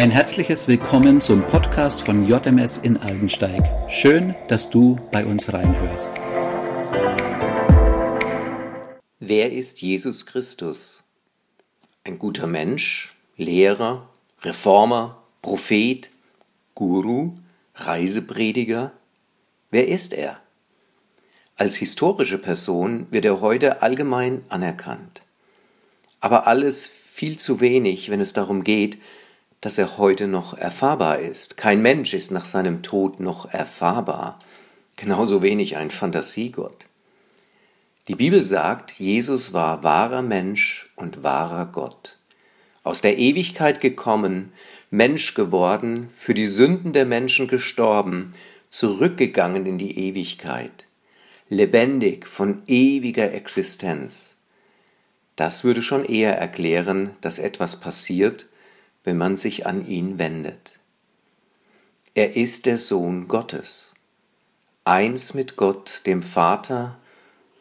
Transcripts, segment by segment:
Ein herzliches Willkommen zum Podcast von JMS in Aldensteig. Schön, dass du bei uns reinhörst. Wer ist Jesus Christus? Ein guter Mensch, Lehrer, Reformer, Prophet, Guru, Reiseprediger? Wer ist er? Als historische Person wird er heute allgemein anerkannt. Aber alles viel zu wenig, wenn es darum geht, dass er heute noch erfahrbar ist. Kein Mensch ist nach seinem Tod noch erfahrbar, genauso wenig ein Fantasiegott. Die Bibel sagt, Jesus war wahrer Mensch und wahrer Gott. Aus der Ewigkeit gekommen, Mensch geworden, für die Sünden der Menschen gestorben, zurückgegangen in die Ewigkeit, lebendig von ewiger Existenz. Das würde schon eher erklären, dass etwas passiert, wenn man sich an ihn wendet. Er ist der Sohn Gottes, eins mit Gott, dem Vater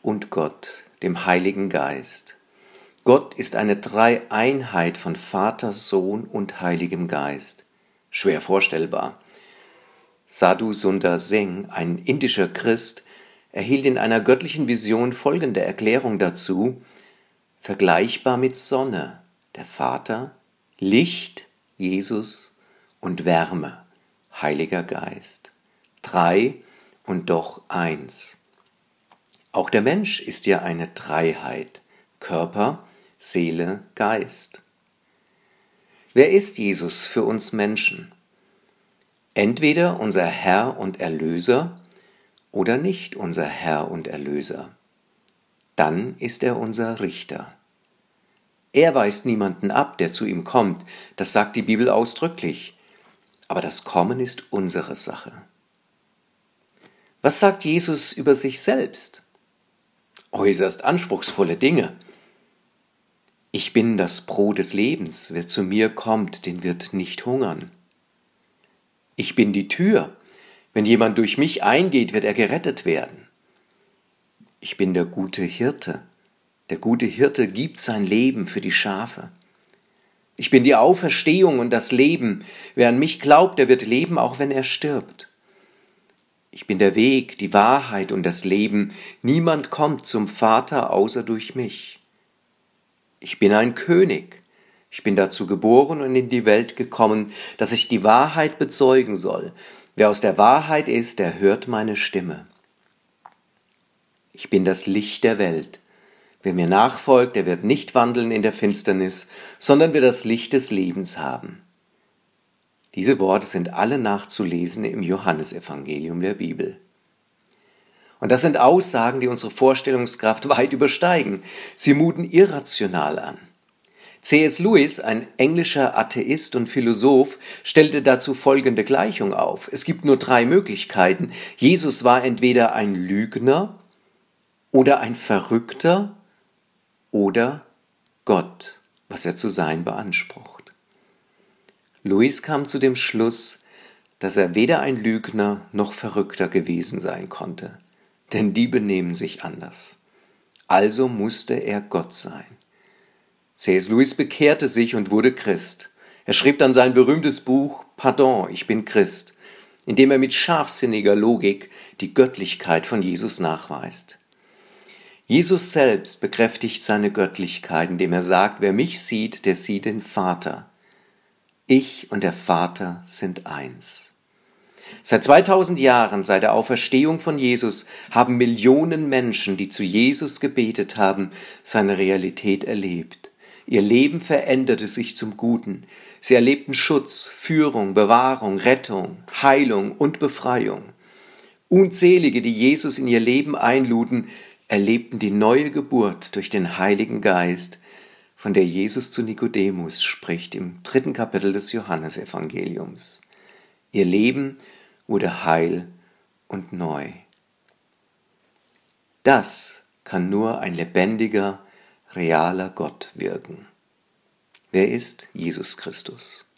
und Gott, dem Heiligen Geist. Gott ist eine Dreieinheit von Vater, Sohn und Heiligem Geist. Schwer vorstellbar. Sadhu Sundar Singh, ein indischer Christ, erhielt in einer göttlichen Vision folgende Erklärung dazu, vergleichbar mit Sonne, der Vater, Licht, Jesus und Wärme, Heiliger Geist. Drei und doch eins. Auch der Mensch ist ja eine Dreiheit. Körper, Seele, Geist. Wer ist Jesus für uns Menschen? Entweder unser Herr und Erlöser oder nicht unser Herr und Erlöser. Dann ist er unser Richter. Er weist niemanden ab, der zu ihm kommt, das sagt die Bibel ausdrücklich. Aber das Kommen ist unsere Sache. Was sagt Jesus über sich selbst? Äußerst anspruchsvolle Dinge. Ich bin das Brot des Lebens, wer zu mir kommt, den wird nicht hungern. Ich bin die Tür, wenn jemand durch mich eingeht, wird er gerettet werden. Ich bin der gute Hirte, der gute Hirte gibt sein Leben für die Schafe. Ich bin die Auferstehung und das Leben. Wer an mich glaubt, der wird leben, auch wenn er stirbt. Ich bin der Weg, die Wahrheit und das Leben. Niemand kommt zum Vater außer durch mich. Ich bin ein König. Ich bin dazu geboren und in die Welt gekommen, dass ich die Wahrheit bezeugen soll. Wer aus der Wahrheit ist, der hört meine Stimme. Ich bin das Licht der Welt. Wer mir nachfolgt, der wird nicht wandeln in der Finsternis, sondern wird das Licht des Lebens haben. Diese Worte sind alle nachzulesen im Johannesevangelium der Bibel. Und das sind Aussagen, die unsere Vorstellungskraft weit übersteigen. Sie muten irrational an. C.S. Lewis, ein englischer Atheist und Philosoph, stellte dazu folgende Gleichung auf. Es gibt nur drei Möglichkeiten. Jesus war entweder ein Lügner oder ein Verrückter oder Gott, was er zu sein beansprucht. Louis kam zu dem Schluss, dass er weder ein Lügner noch Verrückter gewesen sein konnte, denn die benehmen sich anders. Also musste er Gott sein. C.S. Lewis bekehrte sich und wurde Christ. Er schrieb dann sein berühmtes Buch Pardon, ich bin Christ, in dem er mit scharfsinniger Logik die Göttlichkeit von Jesus nachweist. Jesus selbst bekräftigt seine Göttlichkeit, indem er sagt, wer mich sieht, der sieht den Vater. Ich und der Vater sind eins. Seit 2000 Jahren, seit der Auferstehung von Jesus, haben Millionen Menschen, die zu Jesus gebetet haben, seine Realität erlebt. Ihr Leben veränderte sich zum Guten. Sie erlebten Schutz, Führung, Bewahrung, Rettung, Heilung und Befreiung. Unzählige, die Jesus in ihr Leben einluden, erlebten die neue Geburt durch den Heiligen Geist, von der Jesus zu Nikodemus spricht im dritten Kapitel des Johannesevangeliums. Ihr Leben wurde heil und neu. Das kann nur ein lebendiger, realer Gott wirken. Wer ist Jesus Christus?